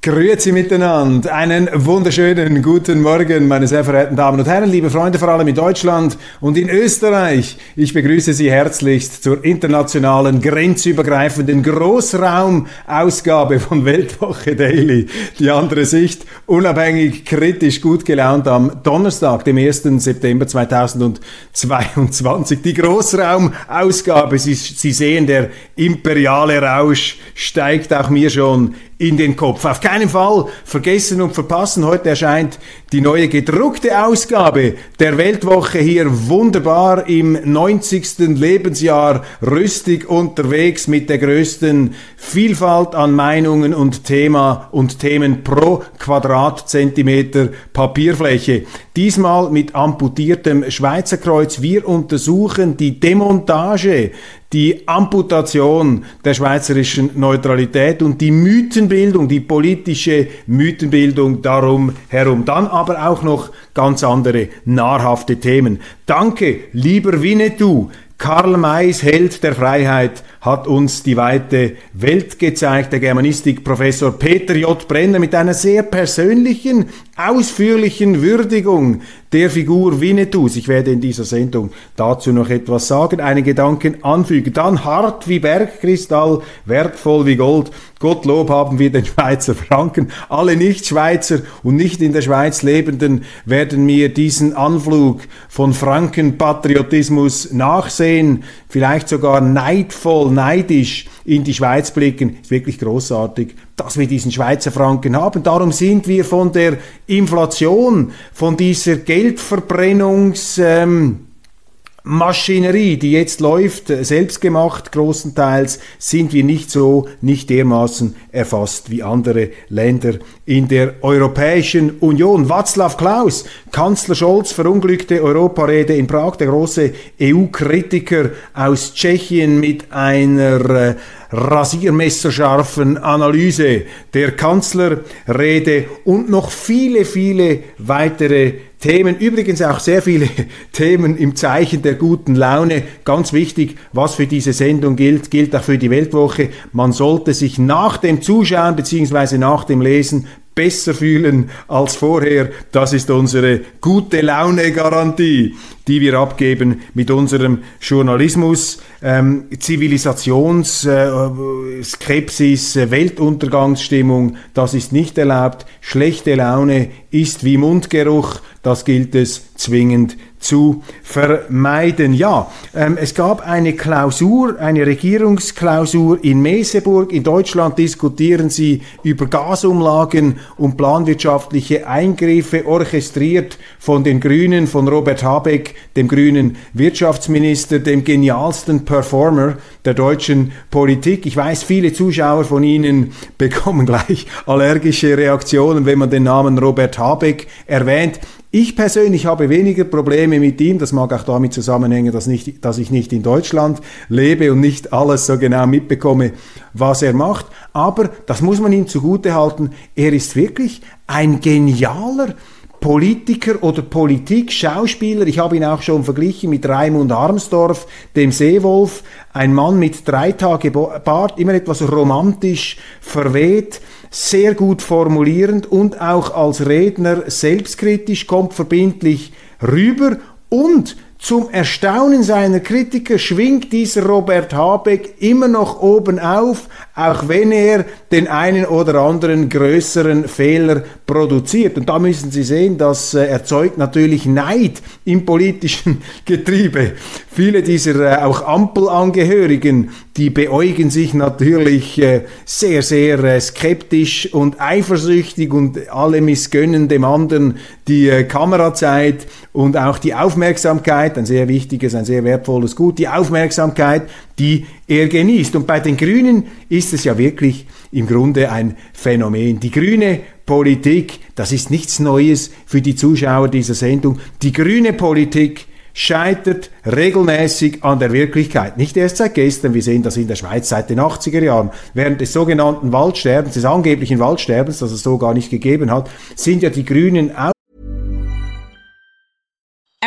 Grüezi miteinander. Einen wunderschönen guten Morgen, meine sehr verehrten Damen und Herren, liebe Freunde, vor allem in Deutschland und in Österreich. Ich begrüße Sie herzlichst zur internationalen, grenzübergreifenden Großraumausgabe von Weltwoche Daily. Die andere Sicht, unabhängig, kritisch, gut gelaunt am Donnerstag, dem 1. September 2022. Die Großraumausgabe, Sie, Sie sehen, der imperiale Rausch steigt auch mir schon in den Kopf. Auf keinen Fall vergessen und verpassen. Heute erscheint die neue gedruckte Ausgabe der Weltwoche hier wunderbar im 90. Lebensjahr rüstig unterwegs mit der größten Vielfalt an Meinungen und Thema und Themen pro Quadratzentimeter Papierfläche. Diesmal mit amputiertem Schweizer Kreuz. Wir untersuchen die Demontage die Amputation der schweizerischen Neutralität und die Mythenbildung, die politische Mythenbildung darum herum. Dann aber auch noch ganz andere nahrhafte Themen. Danke, lieber Winnetou. Karl Mays, Held der Freiheit, hat uns die weite Welt gezeigt. Der Germanistikprofessor Peter J. Brenner mit einer sehr persönlichen, ausführlichen Würdigung der Figur Winnetous. Ich werde in dieser Sendung dazu noch etwas sagen, einen Gedanken anfügen. Dann hart wie Bergkristall, wertvoll wie Gold. Gottlob haben wir den Schweizer Franken. Alle Nicht-Schweizer und nicht in der Schweiz Lebenden werden mir diesen Anflug von Frankenpatriotismus nachsehen, vielleicht sogar neidvoll, neidisch in die Schweiz blicken. Ist wirklich großartig, dass wir diesen Schweizer Franken haben. Darum sind wir von der Inflation, von dieser Geldverbrennungs... Ähm, Maschinerie, die jetzt läuft, selbstgemacht großenteils, sind wir nicht so, nicht dermaßen erfasst wie andere Länder in der Europäischen Union. Václav Klaus, Kanzler Scholz, verunglückte Europarede in Prag, der große EU-Kritiker aus Tschechien mit einer äh, rasiermesserscharfen Analyse der Kanzlerrede und noch viele, viele weitere Themen, übrigens auch sehr viele Themen im Zeichen der guten Laune. Ganz wichtig, was für diese Sendung gilt, gilt auch für die Weltwoche. Man sollte sich nach dem Zuschauen bzw. nach dem Lesen besser fühlen als vorher. Das ist unsere gute Laune-Garantie, die wir abgeben mit unserem Journalismus. Ähm, Zivilisationsskepsis, äh, Weltuntergangsstimmung, das ist nicht erlaubt. Schlechte Laune ist wie Mundgeruch, das gilt es zwingend zu vermeiden. Ja, ähm, es gab eine Klausur, eine Regierungsklausur in Meseburg. In Deutschland diskutieren sie über Gasumlagen und planwirtschaftliche Eingriffe, orchestriert von den Grünen, von Robert Habeck, dem grünen Wirtschaftsminister, dem genialsten Performer der deutschen Politik. Ich weiß, viele Zuschauer von Ihnen bekommen gleich allergische Reaktionen, wenn man den Namen Robert Habeck erwähnt. Ich persönlich habe weniger Probleme mit ihm. Das mag auch damit zusammenhängen, dass, nicht, dass ich nicht in Deutschland lebe und nicht alles so genau mitbekomme, was er macht. Aber das muss man ihm zugute halten. Er ist wirklich ein genialer Politiker oder Politik-Schauspieler. Ich habe ihn auch schon verglichen mit Raimund Armsdorf, dem Seewolf. Ein Mann mit drei Tage Bart, immer etwas romantisch verweht sehr gut formulierend und auch als Redner selbstkritisch, kommt verbindlich rüber und zum Erstaunen seiner Kritiker schwingt dieser Robert Habeck immer noch oben auf, auch wenn er den einen oder anderen größeren Fehler produziert. Und da müssen Sie sehen, das äh, erzeugt natürlich Neid im politischen Getriebe. Viele dieser äh, auch Ampelangehörigen, die beäugen sich natürlich äh, sehr, sehr skeptisch und eifersüchtig und alle missgönnen dem anderen die Kamerazeit und auch die Aufmerksamkeit, ein sehr wichtiges, ein sehr wertvolles Gut, die Aufmerksamkeit, die er genießt. Und bei den Grünen ist es ja wirklich im Grunde ein Phänomen. Die grüne Politik, das ist nichts Neues für die Zuschauer dieser Sendung. Die grüne Politik scheitert regelmäßig an der Wirklichkeit. Nicht erst seit gestern, wir sehen das in der Schweiz seit den 80er Jahren. Während des sogenannten Waldsterbens, des angeblichen Waldsterbens, das es so gar nicht gegeben hat, sind ja die Grünen auch.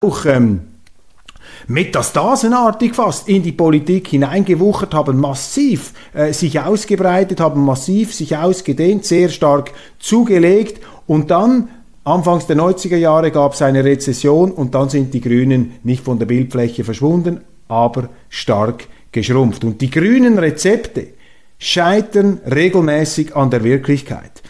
Auch ähm, metastasenartig fast in die Politik hineingewuchert, haben massiv äh, sich ausgebreitet, haben massiv sich ausgedehnt, sehr stark zugelegt und dann Anfangs der 90er Jahre gab es eine Rezession und dann sind die Grünen nicht von der Bildfläche verschwunden, aber stark geschrumpft. Und die grünen Rezepte scheitern regelmäßig an der Wirklichkeit.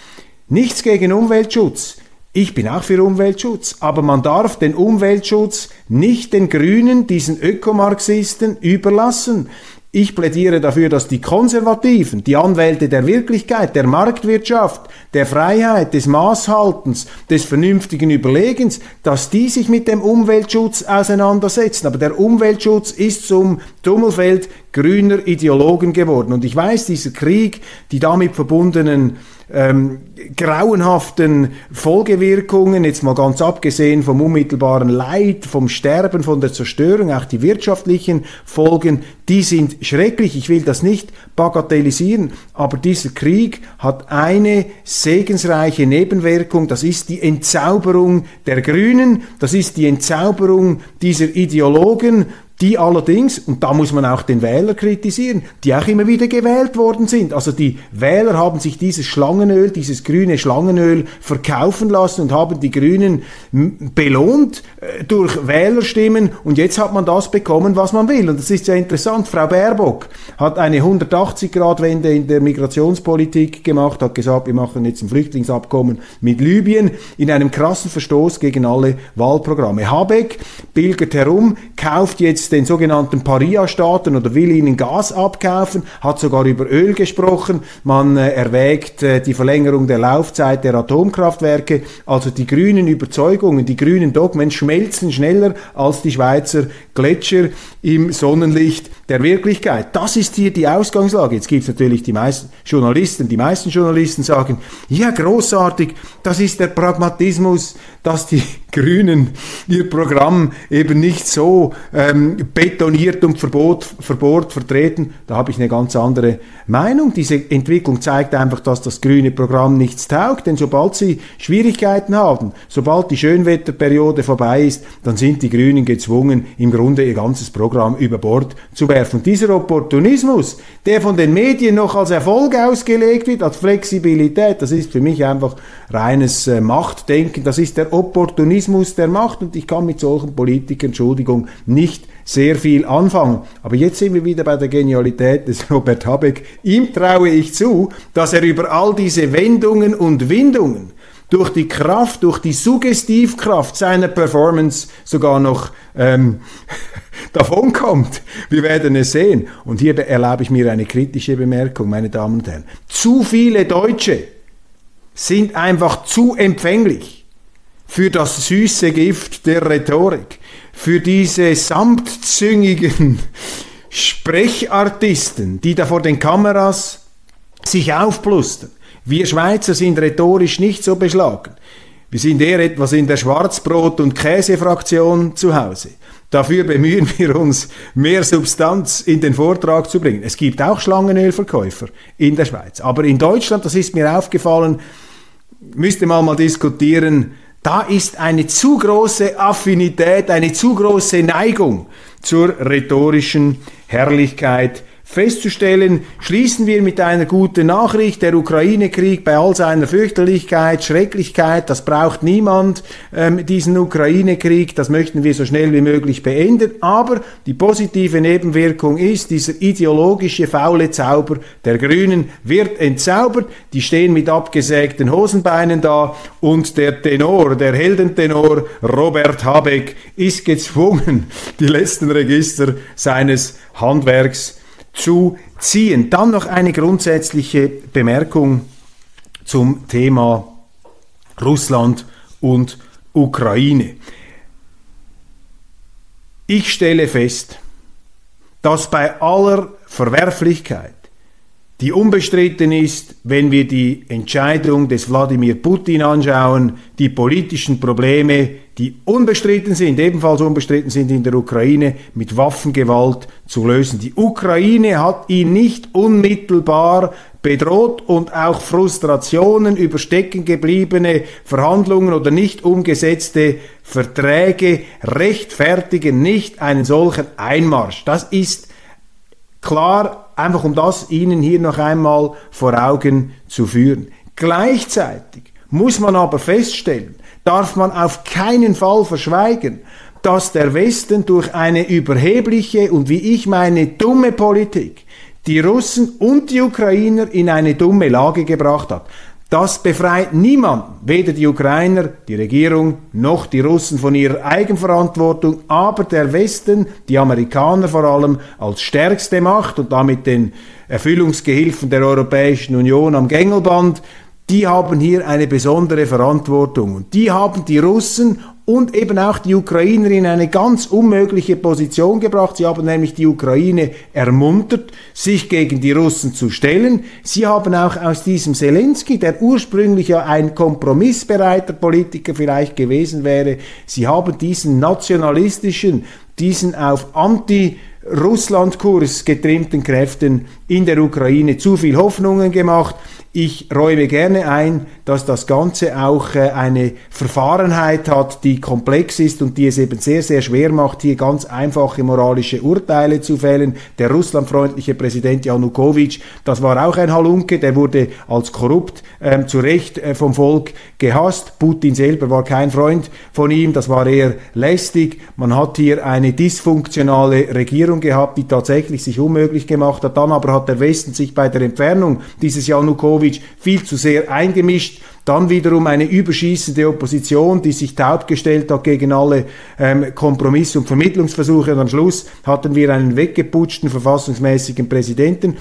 Nichts gegen Umweltschutz. Ich bin auch für Umweltschutz, aber man darf den Umweltschutz nicht den Grünen, diesen Ökomarxisten, überlassen. Ich plädiere dafür, dass die Konservativen, die Anwälte der Wirklichkeit, der Marktwirtschaft, der Freiheit, des Maßhaltens, des vernünftigen Überlegens, dass die sich mit dem Umweltschutz auseinandersetzen. Aber der Umweltschutz ist zum Tummelfeld grüner Ideologen geworden. Und ich weiß, dieser Krieg, die damit verbundenen ähm, grauenhaften Folgewirkungen, jetzt mal ganz abgesehen vom unmittelbaren Leid, vom Sterben, von der Zerstörung, auch die wirtschaftlichen Folgen, die sind schrecklich. Ich will das nicht bagatellisieren, aber dieser Krieg hat eine segensreiche Nebenwirkung, das ist die Entzauberung der Grünen, das ist die Entzauberung dieser Ideologen, die allerdings, und da muss man auch den Wähler kritisieren, die auch immer wieder gewählt worden sind. Also die Wähler haben sich dieses Schlangenöl, dieses grüne Schlangenöl verkaufen lassen und haben die Grünen belohnt äh, durch Wählerstimmen und jetzt hat man das bekommen, was man will. Und das ist ja interessant. Frau Baerbock hat eine 180-Grad-Wende in der Migrationspolitik gemacht, hat gesagt, wir machen jetzt ein Flüchtlingsabkommen mit Libyen in einem krassen Verstoß gegen alle Wahlprogramme. Habeck pilgert herum, kauft jetzt den sogenannten Paria-Staaten oder will ihnen Gas abkaufen, hat sogar über Öl gesprochen. Man äh, erwägt äh, die Verlängerung der Laufzeit der Atomkraftwerke. Also die grünen Überzeugungen, die grünen Dogmen schmelzen schneller als die Schweizer Gletscher im Sonnenlicht der Wirklichkeit. Das ist hier die Ausgangslage. Jetzt gibt es natürlich die meisten Journalisten, die meisten Journalisten sagen, ja großartig, das ist der Pragmatismus, dass die Grünen ihr Programm eben nicht so ähm, betoniert und verbot, verbohrt vertreten. Da habe ich eine ganz andere Meinung. Diese Entwicklung zeigt einfach, dass das grüne Programm nichts taugt, denn sobald sie Schwierigkeiten haben, sobald die Schönwetterperiode vorbei ist, dann sind die Grünen gezwungen, im Grunde ihr ganzes Programm über Bord zu werfen. Und dieser Opportunismus, der von den Medien noch als Erfolg ausgelegt wird, als Flexibilität, das ist für mich einfach reines äh, Machtdenken, das ist der Opportunismus der Macht und ich kann mit solchen Politikern, Entschuldigung, nicht sehr viel anfangen. Aber jetzt sind wir wieder bei der Genialität des Robert Habeck. Ihm traue ich zu, dass er über all diese Wendungen und Windungen durch die Kraft, durch die Suggestivkraft seiner Performance sogar noch ähm, davonkommt. Wir werden es sehen. Und hier erlaube ich mir eine kritische Bemerkung, meine Damen und Herren. Zu viele Deutsche sind einfach zu empfänglich für das süße Gift der Rhetorik, für diese samtzüngigen Sprechartisten, die da vor den Kameras sich aufplustern. Wir Schweizer sind rhetorisch nicht so beschlagen. Wir sind eher etwas in der Schwarzbrot- und Käsefraktion zu Hause. Dafür bemühen wir uns, mehr Substanz in den Vortrag zu bringen. Es gibt auch Schlangenölverkäufer in der Schweiz. Aber in Deutschland, das ist mir aufgefallen, müsste man mal diskutieren, da ist eine zu große Affinität, eine zu große Neigung zur rhetorischen Herrlichkeit festzustellen, schließen wir mit einer guten Nachricht, der Ukraine-Krieg bei all seiner Fürchterlichkeit, Schrecklichkeit, das braucht niemand, ähm, diesen Ukraine-Krieg, das möchten wir so schnell wie möglich beenden, aber die positive Nebenwirkung ist, dieser ideologische faule Zauber der Grünen wird entzaubert, die stehen mit abgesägten Hosenbeinen da und der Tenor, der Heldentenor Robert Habeck ist gezwungen, die letzten Register seines Handwerks zu ziehen. Dann noch eine grundsätzliche Bemerkung zum Thema Russland und Ukraine. Ich stelle fest, dass bei aller Verwerflichkeit die unbestritten ist, wenn wir die Entscheidung des Wladimir Putin anschauen, die politischen Probleme, die unbestritten sind, ebenfalls unbestritten sind in der Ukraine, mit Waffengewalt zu lösen. Die Ukraine hat ihn nicht unmittelbar bedroht und auch Frustrationen über stecken gebliebene Verhandlungen oder nicht umgesetzte Verträge rechtfertigen nicht einen solchen Einmarsch. Das ist klar einfach um das Ihnen hier noch einmal vor Augen zu führen. Gleichzeitig muss man aber feststellen, darf man auf keinen Fall verschweigen, dass der Westen durch eine überhebliche und wie ich meine dumme Politik die Russen und die Ukrainer in eine dumme Lage gebracht hat. Das befreit niemanden, weder die Ukrainer, die Regierung noch die Russen von ihrer Eigenverantwortung, aber der Westen, die Amerikaner vor allem, als stärkste Macht und damit den Erfüllungsgehilfen der Europäischen Union am Gängelband, die haben hier eine besondere Verantwortung. Und die haben die Russen und eben auch die Ukrainer in eine ganz unmögliche Position gebracht. Sie haben nämlich die Ukraine ermuntert, sich gegen die Russen zu stellen. Sie haben auch aus diesem Zelensky, der ursprünglich ja ein kompromissbereiter Politiker vielleicht gewesen wäre, sie haben diesen nationalistischen, diesen auf Anti- Russlandkurs getrimmten Kräften in der Ukraine zu viel Hoffnungen gemacht. Ich räume gerne ein, dass das Ganze auch äh, eine Verfahrenheit hat, die komplex ist und die es eben sehr, sehr schwer macht, hier ganz einfache moralische Urteile zu fällen. Der russlandfreundliche Präsident Janukowitsch, das war auch ein Halunke, der wurde als korrupt ähm, zu Recht äh, vom Volk gehasst. Putin selber war kein Freund von ihm, das war eher lästig. Man hat hier eine dysfunktionale Regierung gehabt, die tatsächlich sich unmöglich gemacht hat. Dann aber hat der Westen sich bei der Entfernung dieses Janukowitsch Janukowitsch viel zu sehr eingemischt. Dann wiederum eine überschießende Opposition, die sich taub gestellt hat gegen alle ähm, Kompromiss- und Vermittlungsversuche. Und am Schluss hatten wir einen weggeputschten verfassungsmäßigen Präsidenten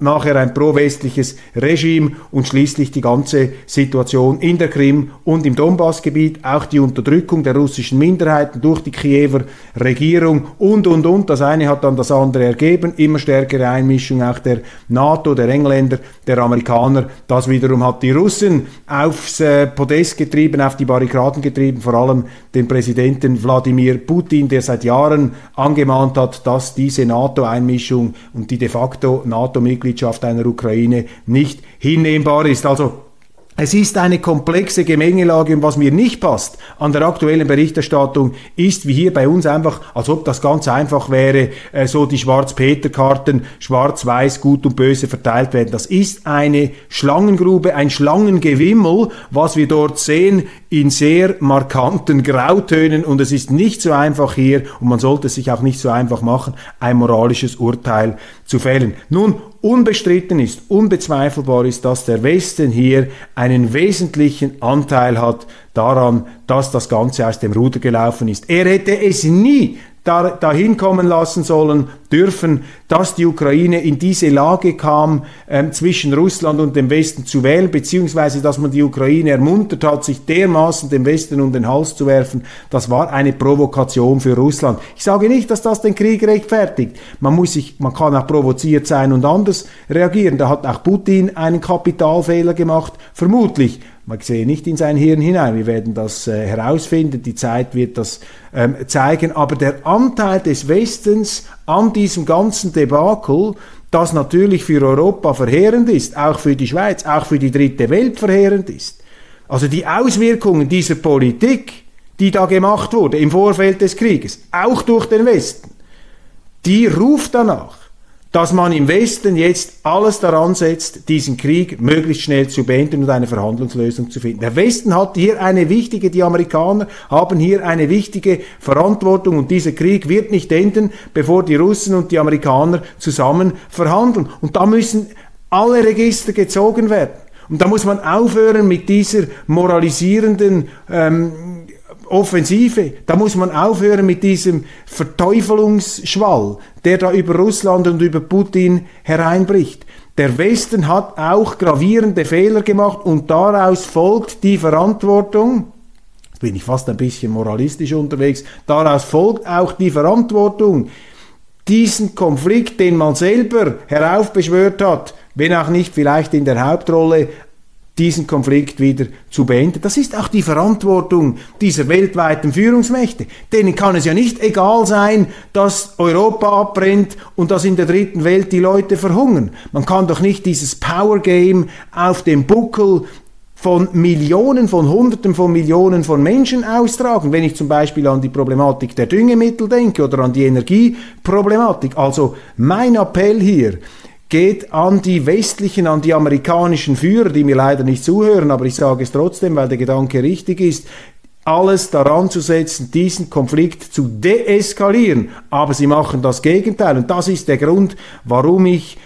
nachher ein pro-westliches Regime und schließlich die ganze Situation in der Krim und im Donbassgebiet, auch die Unterdrückung der russischen Minderheiten durch die Kiewer Regierung und, und, und. Das eine hat dann das andere ergeben, immer stärkere Einmischung auch der NATO, der Engländer, der Amerikaner. Das wiederum hat die Russen aufs äh, Podest getrieben, auf die Barrikaden getrieben, vor allem den Präsidenten Wladimir Putin, der seit Jahren angemahnt hat, dass diese NATO-Einmischung und die de facto NATO-Mitglieder Mitgliedschaft einer Ukraine nicht hinnehmbar ist. Also es ist eine komplexe Gemengelage und was mir nicht passt an der aktuellen Berichterstattung ist, wie hier bei uns einfach, als ob das ganz einfach wäre, äh, so die Schwarz-Peter-Karten, schwarz-weiß, gut und böse verteilt werden. Das ist eine Schlangengrube, ein Schlangengewimmel, was wir dort sehen in sehr markanten Grautönen und es ist nicht so einfach hier und man sollte es sich auch nicht so einfach machen, ein moralisches Urteil zu fällen. Nun, Unbestritten ist, unbezweifelbar ist, dass der Westen hier einen wesentlichen Anteil hat daran, dass das Ganze aus dem Ruder gelaufen ist. Er hätte es nie da, dahin kommen lassen sollen, dürfen, dass die Ukraine in diese Lage kam, ähm, zwischen Russland und dem Westen zu wählen, beziehungsweise dass man die Ukraine ermuntert hat, sich dermaßen dem Westen um den Hals zu werfen, das war eine Provokation für Russland. Ich sage nicht, dass das den Krieg rechtfertigt. Man muss sich, man kann auch provoziert sein und anders reagieren. Da hat auch Putin einen Kapitalfehler gemacht, vermutlich. Man sehe nicht in sein Hirn hinein. Wir werden das äh, herausfinden. Die Zeit wird das ähm, zeigen. Aber der Anteil des Westens an diesem ganzen Debakel, das natürlich für Europa verheerend ist, auch für die Schweiz, auch für die dritte Welt verheerend ist. Also die Auswirkungen dieser Politik, die da gemacht wurde im Vorfeld des Krieges, auch durch den Westen, die ruft danach, dass man im Westen jetzt alles daran setzt, diesen Krieg möglichst schnell zu beenden und eine Verhandlungslösung zu finden. Der Westen hat hier eine wichtige, die Amerikaner haben hier eine wichtige Verantwortung und dieser Krieg wird nicht enden, bevor die Russen und die Amerikaner zusammen verhandeln. Und da müssen alle Register gezogen werden. Und da muss man aufhören mit dieser moralisierenden ähm, Offensive. Da muss man aufhören mit diesem Verteufelungsschwall, der da über Russland und über Putin hereinbricht. Der Westen hat auch gravierende Fehler gemacht und daraus folgt die Verantwortung, jetzt bin ich fast ein bisschen moralistisch unterwegs, daraus folgt auch die Verantwortung, diesen Konflikt, den man selber heraufbeschwört hat, wenn auch nicht vielleicht in der Hauptrolle, diesen Konflikt wieder zu beenden. Das ist auch die Verantwortung dieser weltweiten Führungsmächte. Denen kann es ja nicht egal sein, dass Europa abbrennt und dass in der dritten Welt die Leute verhungern. Man kann doch nicht dieses Power Game auf dem Buckel von Millionen, von Hunderten von Millionen von Menschen austragen, wenn ich zum Beispiel an die Problematik der Düngemittel denke oder an die Energieproblematik. Also mein Appell hier, geht an die westlichen, an die amerikanischen Führer, die mir leider nicht zuhören, aber ich sage es trotzdem, weil der Gedanke richtig ist, alles daran zu setzen, diesen Konflikt zu deeskalieren. Aber sie machen das Gegenteil. Und das ist der Grund, warum ich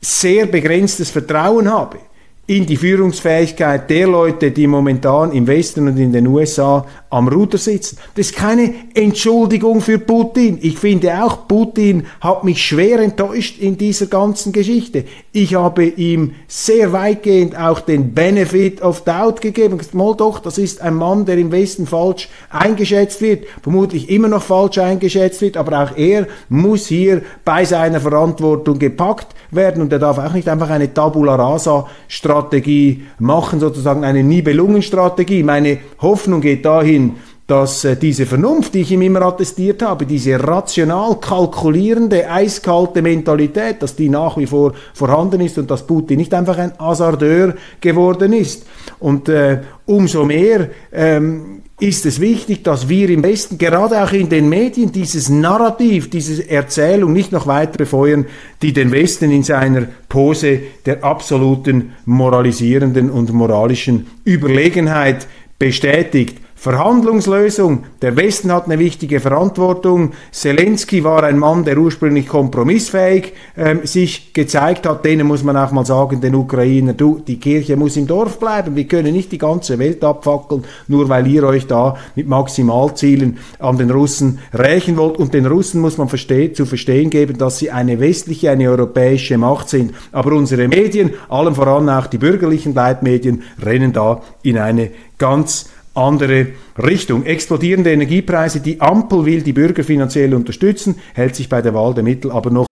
sehr begrenztes Vertrauen habe in die Führungsfähigkeit der Leute, die momentan im Westen und in den USA am Ruder sitzen. Das ist keine Entschuldigung für Putin. Ich finde auch, Putin hat mich schwer enttäuscht in dieser ganzen Geschichte. Ich habe ihm sehr weitgehend auch den Benefit of Doubt gegeben. Mal doch, das ist ein Mann, der im Westen falsch eingeschätzt wird, vermutlich immer noch falsch eingeschätzt wird, aber auch er muss hier bei seiner Verantwortung gepackt werden und er darf auch nicht einfach eine Tabula Rasa Strategie machen, sozusagen eine Nibelungenstrategie. Meine Hoffnung geht dahin, dass äh, diese Vernunft, die ich ihm immer attestiert habe, diese rational kalkulierende, eiskalte Mentalität, dass die nach wie vor vorhanden ist und dass Putin nicht einfach ein Hasardeur geworden ist. Und äh, umso mehr ähm, ist es wichtig, dass wir im Westen, gerade auch in den Medien, dieses Narrativ, diese Erzählung nicht noch weiter befeuern, die den Westen in seiner Pose der absoluten moralisierenden und moralischen Überlegenheit bestätigt. Verhandlungslösung. Der Westen hat eine wichtige Verantwortung. Zelensky war ein Mann, der ursprünglich kompromissfähig ähm, sich gezeigt hat. Denen muss man auch mal sagen, den Ukrainer, du, die Kirche muss im Dorf bleiben. Wir können nicht die ganze Welt abfackeln, nur weil ihr euch da mit Maximalzielen an den Russen rächen wollt. Und den Russen muss man versteh zu verstehen geben, dass sie eine westliche, eine europäische Macht sind. Aber unsere Medien, allem voran auch die bürgerlichen Leitmedien, rennen da in eine ganz andere Richtung. Explodierende Energiepreise, die Ampel will die Bürger finanziell unterstützen, hält sich bei der Wahl der Mittel aber noch.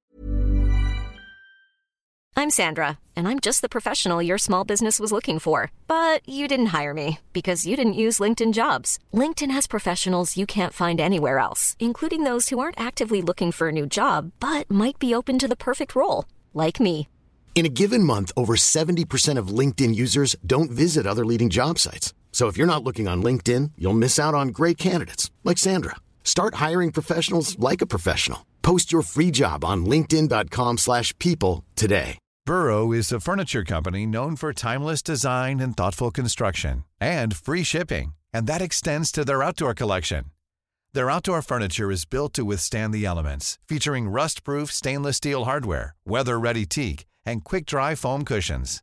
I'm Sandra, and I'm just the professional your small business was looking for. But you didn't hire me because you didn't use LinkedIn jobs. LinkedIn has professionals you can't find anywhere else, including those who aren't actively looking for a new job, but might be open to the perfect role, like me. In a given month, over 70% of LinkedIn users don't visit other leading job sites. So if you're not looking on LinkedIn, you'll miss out on great candidates like Sandra. Start hiring professionals like a professional. Post your free job on linkedin.com/people today. Burrow is a furniture company known for timeless design and thoughtful construction and free shipping, and that extends to their outdoor collection. Their outdoor furniture is built to withstand the elements, featuring rust-proof stainless steel hardware, weather-ready teak, and quick-dry foam cushions.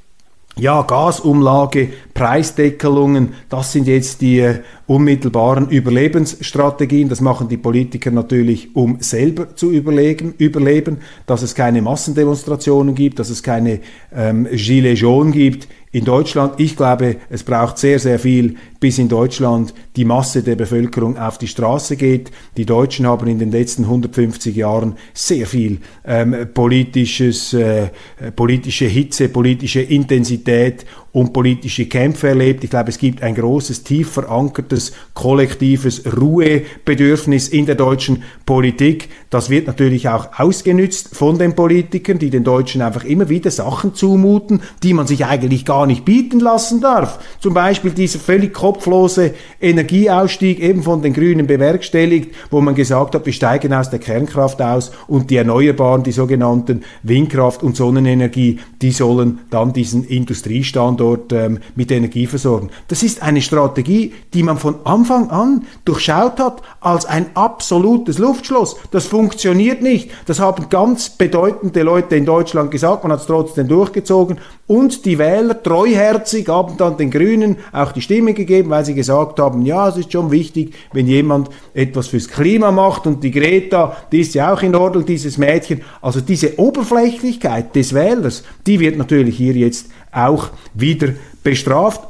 Ja, Gasumlage, Preisdeckelungen, das sind jetzt die äh, unmittelbaren Überlebensstrategien. Das machen die Politiker natürlich, um selber zu überleben, überleben dass es keine Massendemonstrationen gibt, dass es keine ähm, Gilets jaunes gibt in Deutschland. Ich glaube, es braucht sehr, sehr viel, bis in Deutschland die Masse der Bevölkerung auf die Straße geht. Die Deutschen haben in den letzten 150 Jahren sehr viel ähm, politisches, äh, politische Hitze, politische Intensität und politische Kämpfe erlebt. Ich glaube, es gibt ein großes, tief verankertes, kollektives Ruhebedürfnis in der deutschen Politik. Das wird natürlich auch ausgenützt von den Politikern, die den Deutschen einfach immer wieder Sachen zumuten, die man sich eigentlich gar nicht bieten lassen darf. Zum Beispiel dieser völlig kopflose Energieausstieg eben von den Grünen bewerkstelligt, wo man gesagt hat, wir steigen aus der Kernkraft aus und die Erneuerbaren, die sogenannten Windkraft und Sonnenenergie, die sollen dann diesen Industriestandort dort ähm, mit Energie versorgen. Das ist eine Strategie, die man von Anfang an durchschaut hat als ein absolutes Luftschloss. Das funktioniert nicht. Das haben ganz bedeutende Leute in Deutschland gesagt. Man hat es trotzdem durchgezogen Und die Wähler treuherzig haben dann den Grünen auch die Stimme gegeben, weil sie gesagt haben, ja, es ist schon wichtig, wenn jemand etwas fürs Klima macht und die Greta, die ist ja auch in Ordnung, dieses Mädchen. Also diese Oberflächlichkeit des Wählers, die wird natürlich hier jetzt auch wieder bestraft.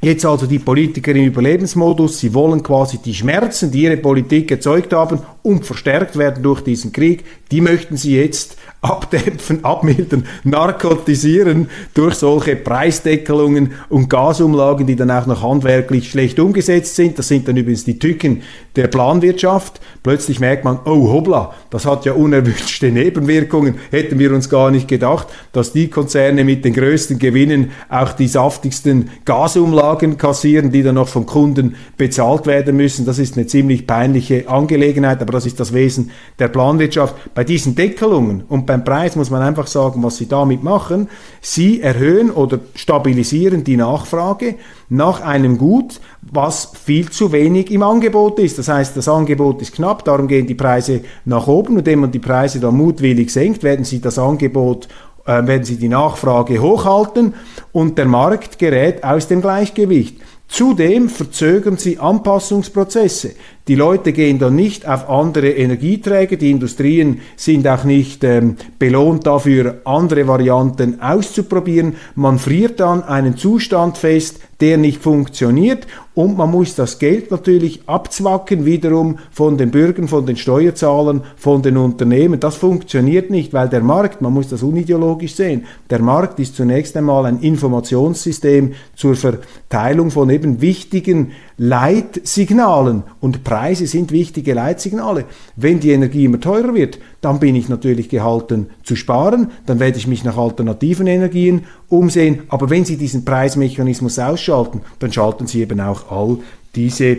Jetzt also die Politiker im Überlebensmodus, sie wollen quasi die Schmerzen, die ihre Politik erzeugt haben und verstärkt werden durch diesen Krieg, die möchten sie jetzt abdämpfen, abmildern, narkotisieren durch solche Preisdeckelungen und Gasumlagen, die dann auch noch handwerklich schlecht umgesetzt sind. Das sind dann übrigens die Tücken der Planwirtschaft. Plötzlich merkt man, oh hoppla, das hat ja unerwünschte Nebenwirkungen. Hätten wir uns gar nicht gedacht, dass die Konzerne mit den größten Gewinnen auch die saftigsten Gasumlagen kassieren, die dann noch vom Kunden bezahlt werden müssen. Das ist eine ziemlich peinliche Angelegenheit, aber das ist das Wesen der Planwirtschaft. Bei diesen Deckelungen und beim Preis muss man einfach sagen, was sie damit machen. Sie erhöhen oder stabilisieren die Nachfrage nach einem Gut, was viel zu wenig im Angebot ist. Das heißt, das Angebot ist knapp, darum gehen die Preise nach oben. Und wenn man die Preise dann mutwillig senkt, werden sie das Angebot äh, werden sie die Nachfrage hochhalten und der Markt gerät aus dem Gleichgewicht. Zudem verzögern sie Anpassungsprozesse. Die Leute gehen dann nicht auf andere Energieträger, die Industrien sind auch nicht ähm, belohnt dafür, andere Varianten auszuprobieren. Man friert dann einen Zustand fest, der nicht funktioniert und man muss das Geld natürlich abzwacken wiederum von den Bürgern, von den Steuerzahlern, von den Unternehmen. Das funktioniert nicht, weil der Markt, man muss das unideologisch sehen, der Markt ist zunächst einmal ein Informationssystem zur Verteilung von eben wichtigen Leitsignalen und Preise sind wichtige Leitsignale. Wenn die Energie immer teurer wird, dann bin ich natürlich gehalten zu sparen, dann werde ich mich nach alternativen Energien umsehen, aber wenn Sie diesen Preismechanismus ausschalten, dann schalten Sie eben auch all diese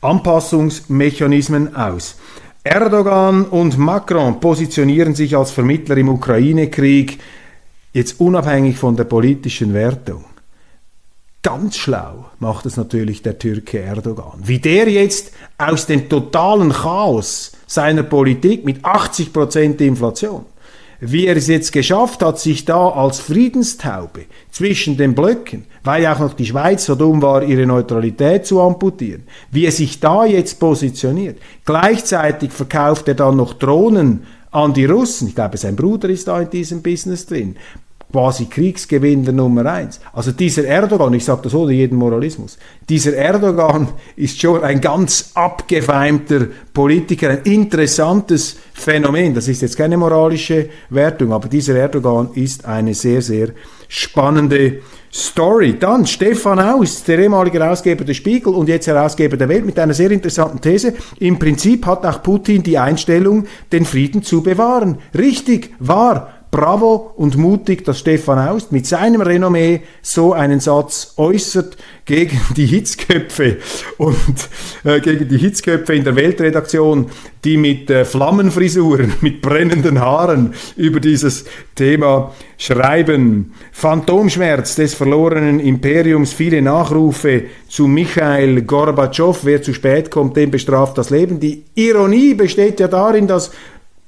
Anpassungsmechanismen aus. Erdogan und Macron positionieren sich als Vermittler im Ukraine-Krieg, jetzt unabhängig von der politischen Wertung. Ganz schlau macht es natürlich der Türke Erdogan. Wie der jetzt aus dem totalen Chaos seiner Politik mit 80% Inflation, wie er es jetzt geschafft hat, sich da als Friedenstaube zwischen den Blöcken, weil auch noch die Schweiz so dumm war, ihre Neutralität zu amputieren, wie er sich da jetzt positioniert. Gleichzeitig verkauft er dann noch Drohnen an die Russen. Ich glaube, sein Bruder ist da in diesem Business drin quasi Kriegsgewinner Nummer eins. Also dieser Erdogan, ich sage das ohne jeden Moralismus, dieser Erdogan ist schon ein ganz abgefeimter Politiker, ein interessantes Phänomen. Das ist jetzt keine moralische Wertung, aber dieser Erdogan ist eine sehr, sehr spannende Story. Dann Stefan Aus, der ehemalige Herausgeber des Spiegel und jetzt Herausgeber der Welt, mit einer sehr interessanten These. Im Prinzip hat auch Putin die Einstellung, den Frieden zu bewahren. Richtig, wahr bravo und mutig, dass Stefan Aust mit seinem Renommee so einen Satz äußert gegen die Hitzköpfe und äh, gegen die Hitzköpfe in der Weltredaktion, die mit äh, Flammenfrisuren, mit brennenden Haaren über dieses Thema schreiben. Phantomschmerz des verlorenen Imperiums, viele Nachrufe zu Michael Gorbatschow, wer zu spät kommt, dem bestraft das Leben. Die Ironie besteht ja darin, dass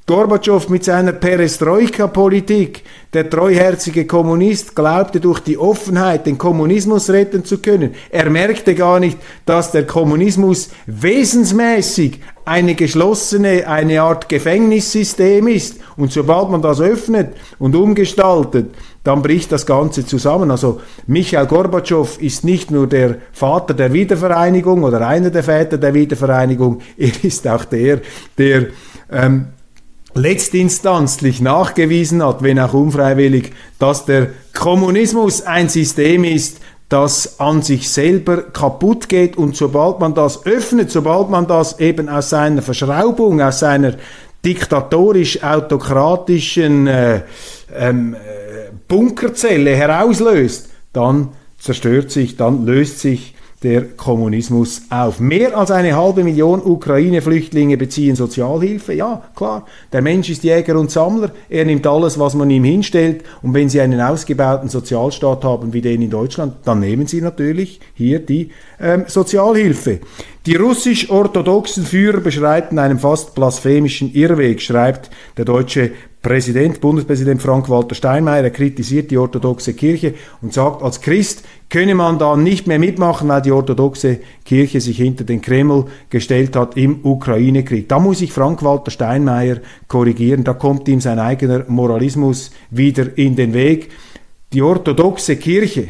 Gorbatschow mit seiner Perestroika-Politik, der treuherzige Kommunist, glaubte durch die Offenheit den Kommunismus retten zu können. Er merkte gar nicht, dass der Kommunismus wesensmäßig eine geschlossene, eine Art Gefängnissystem ist. Und sobald man das öffnet und umgestaltet, dann bricht das Ganze zusammen. Also Michael Gorbatschow ist nicht nur der Vater der Wiedervereinigung oder einer der Väter der Wiedervereinigung, er ist auch der, der ähm, letztinstanzlich nachgewiesen hat, wenn auch unfreiwillig, dass der Kommunismus ein System ist, das an sich selber kaputt geht. Und sobald man das öffnet, sobald man das eben aus seiner Verschraubung, aus seiner diktatorisch-autokratischen äh, ähm, äh, Bunkerzelle herauslöst, dann zerstört sich, dann löst sich der Kommunismus auf. Mehr als eine halbe Million Ukraine-Flüchtlinge beziehen Sozialhilfe. Ja, klar, der Mensch ist Jäger und Sammler, er nimmt alles, was man ihm hinstellt und wenn Sie einen ausgebauten Sozialstaat haben wie den in Deutschland, dann nehmen Sie natürlich hier die ähm, Sozialhilfe. Die russisch-orthodoxen Führer beschreiten einen fast blasphemischen Irrweg, schreibt der deutsche Präsident, Bundespräsident Frank-Walter Steinmeier, er kritisiert die orthodoxe Kirche und sagt, als Christ könne man da nicht mehr mitmachen, weil die orthodoxe Kirche sich hinter den Kreml gestellt hat im Ukraine-Krieg. Da muss ich Frank-Walter Steinmeier korrigieren, da kommt ihm sein eigener Moralismus wieder in den Weg. Die orthodoxe Kirche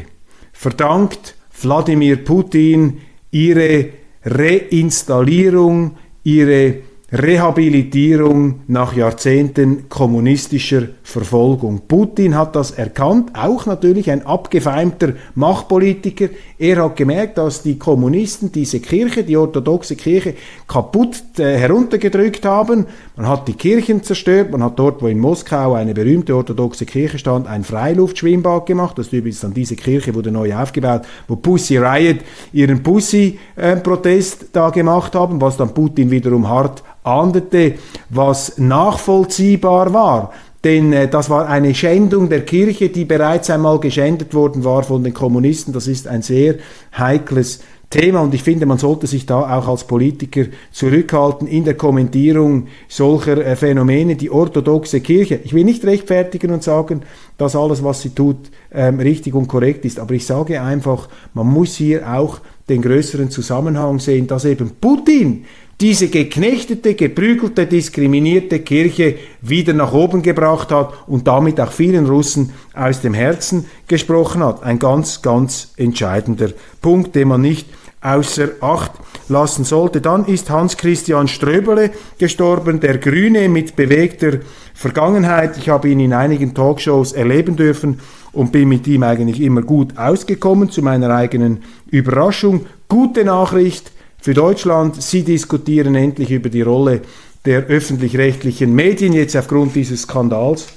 verdankt Wladimir Putin ihre Reinstallierung, ihre Rehabilitierung nach Jahrzehnten kommunistischer Verfolgung. Putin hat das erkannt, auch natürlich ein abgefeimter Machtpolitiker. Er hat gemerkt, dass die Kommunisten diese Kirche, die orthodoxe Kirche, kaputt äh, heruntergedrückt haben. Man hat die Kirchen zerstört, man hat dort, wo in Moskau eine berühmte orthodoxe Kirche stand, ein Freiluftschwimmbad gemacht. Das ist übrigens dann diese Kirche wurde neu aufgebaut, wo Pussy Riot ihren Pussy-Protest äh, da gemacht haben, was dann Putin wiederum hart ahndete, was nachvollziehbar war. Denn äh, das war eine Schändung der Kirche, die bereits einmal geschändet worden war von den Kommunisten. Das ist ein sehr heikles Thema und ich finde, man sollte sich da auch als Politiker zurückhalten in der Kommentierung solcher äh, Phänomene. Die orthodoxe Kirche, ich will nicht rechtfertigen und sagen, dass alles, was sie tut, ähm, richtig und korrekt ist, aber ich sage einfach, man muss hier auch den größeren Zusammenhang sehen, dass eben Putin diese geknechtete, geprügelte, diskriminierte Kirche wieder nach oben gebracht hat und damit auch vielen Russen aus dem Herzen gesprochen hat. Ein ganz, ganz entscheidender Punkt, den man nicht außer Acht lassen sollte. Dann ist Hans Christian Ströbele gestorben, der Grüne mit bewegter Vergangenheit. Ich habe ihn in einigen Talkshows erleben dürfen und bin mit ihm eigentlich immer gut ausgekommen, zu meiner eigenen Überraschung. Gute Nachricht, für Deutschland. Sie diskutieren endlich über die Rolle der öffentlich-rechtlichen Medien jetzt aufgrund dieses Skandals.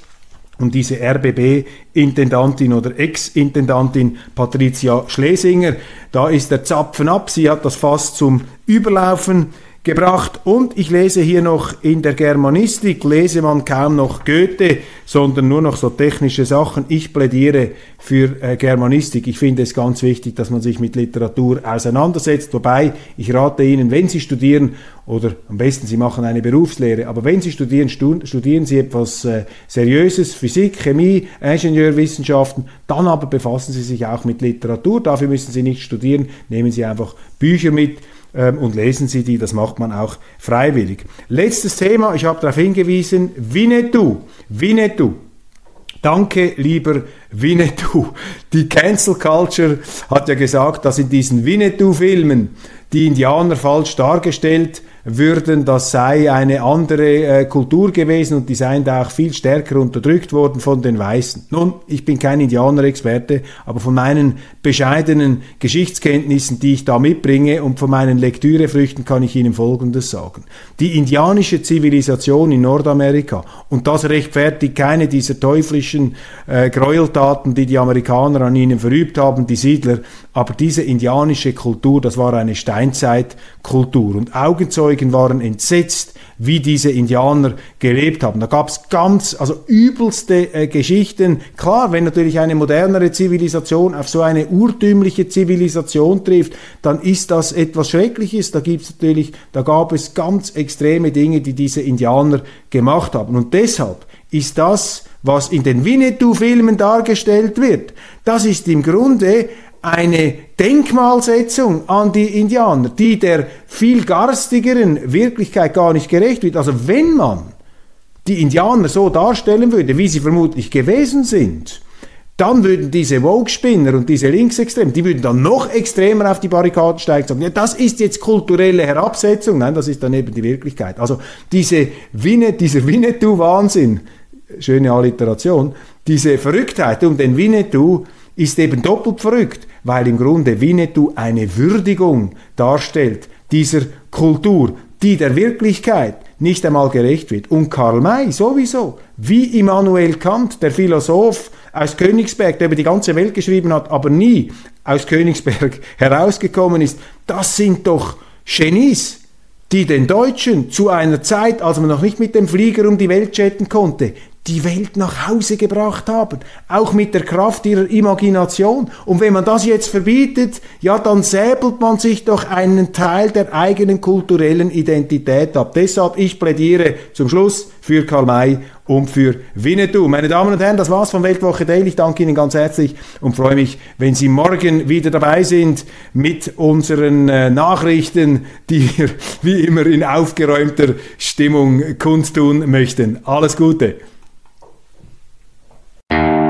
Und diese RBB-Intendantin oder Ex-Intendantin Patricia Schlesinger, da ist der Zapfen ab. Sie hat das fast zum Überlaufen gebracht. Und ich lese hier noch in der Germanistik, lese man kaum noch Goethe, sondern nur noch so technische Sachen. Ich plädiere für äh, Germanistik. Ich finde es ganz wichtig, dass man sich mit Literatur auseinandersetzt. Wobei ich rate Ihnen, wenn Sie studieren, oder am besten Sie machen eine Berufslehre, aber wenn Sie studieren, studieren Sie etwas äh, Seriöses, Physik, Chemie, Ingenieurwissenschaften, dann aber befassen Sie sich auch mit Literatur. Dafür müssen Sie nicht studieren, nehmen Sie einfach Bücher mit ähm, und lesen Sie die, das macht man auch freiwillig. Letztes Thema, ich habe darauf hingewiesen, Winnetou. Winnetou. Danke, lieber Winnetou. Die Cancel Culture hat ja gesagt, dass in diesen Winnetou-Filmen die Indianer falsch dargestellt würden, das sei eine andere äh, Kultur gewesen und die seien da auch viel stärker unterdrückt worden von den Weißen. Nun, ich bin kein Indianerexperte, aber von meinen bescheidenen Geschichtskenntnissen, die ich da mitbringe und von meinen Lektürefrüchten kann ich Ihnen Folgendes sagen. Die indianische Zivilisation in Nordamerika, und das rechtfertigt keine dieser teuflischen äh, Gräueltaten, die die Amerikaner an ihnen verübt haben, die Siedler, aber diese indianische Kultur, das war eine Steinzeitkultur und Augenzeuge Zeugen waren entsetzt, wie diese Indianer gelebt haben. Da gab es ganz, also übelste äh, Geschichten. Klar, wenn natürlich eine modernere Zivilisation auf so eine urtümliche Zivilisation trifft, dann ist das etwas Schreckliches. Da gibt's natürlich, da gab es ganz extreme Dinge, die diese Indianer gemacht haben. Und deshalb ist das, was in den Winnetou-Filmen dargestellt wird, das ist im Grunde eine Denkmalsetzung an die Indianer, die der viel garstigeren Wirklichkeit gar nicht gerecht wird. Also wenn man die Indianer so darstellen würde, wie sie vermutlich gewesen sind, dann würden diese Vogue-Spinner und diese Linksextremen, die würden dann noch extremer auf die Barrikaden steigen und sagen, ja, das ist jetzt kulturelle Herabsetzung. Nein, das ist dann eben die Wirklichkeit. Also diese Winne, dieser Winnetou-Wahnsinn, schöne Alliteration, diese Verrücktheit um den Winnetou ist eben doppelt verrückt, weil im Grunde Winnetou eine Würdigung darstellt dieser Kultur, die der Wirklichkeit nicht einmal gerecht wird. Und Karl May sowieso, wie Immanuel Kant, der Philosoph aus Königsberg, der über die ganze Welt geschrieben hat, aber nie aus Königsberg herausgekommen ist, das sind doch Genies, die den Deutschen zu einer Zeit, als man noch nicht mit dem Flieger um die Welt jetten konnte, die Welt nach Hause gebracht haben, auch mit der Kraft ihrer Imagination. Und wenn man das jetzt verbietet, ja, dann säbelt man sich doch einen Teil der eigenen kulturellen Identität ab. Deshalb, ich plädiere zum Schluss für Karl May und für Winnetou. Meine Damen und Herren, das war's von Weltwoche Daily. Ich danke Ihnen ganz herzlich und freue mich, wenn Sie morgen wieder dabei sind mit unseren äh, Nachrichten, die wir wie immer in aufgeräumter Stimmung kundtun möchten. Alles Gute. you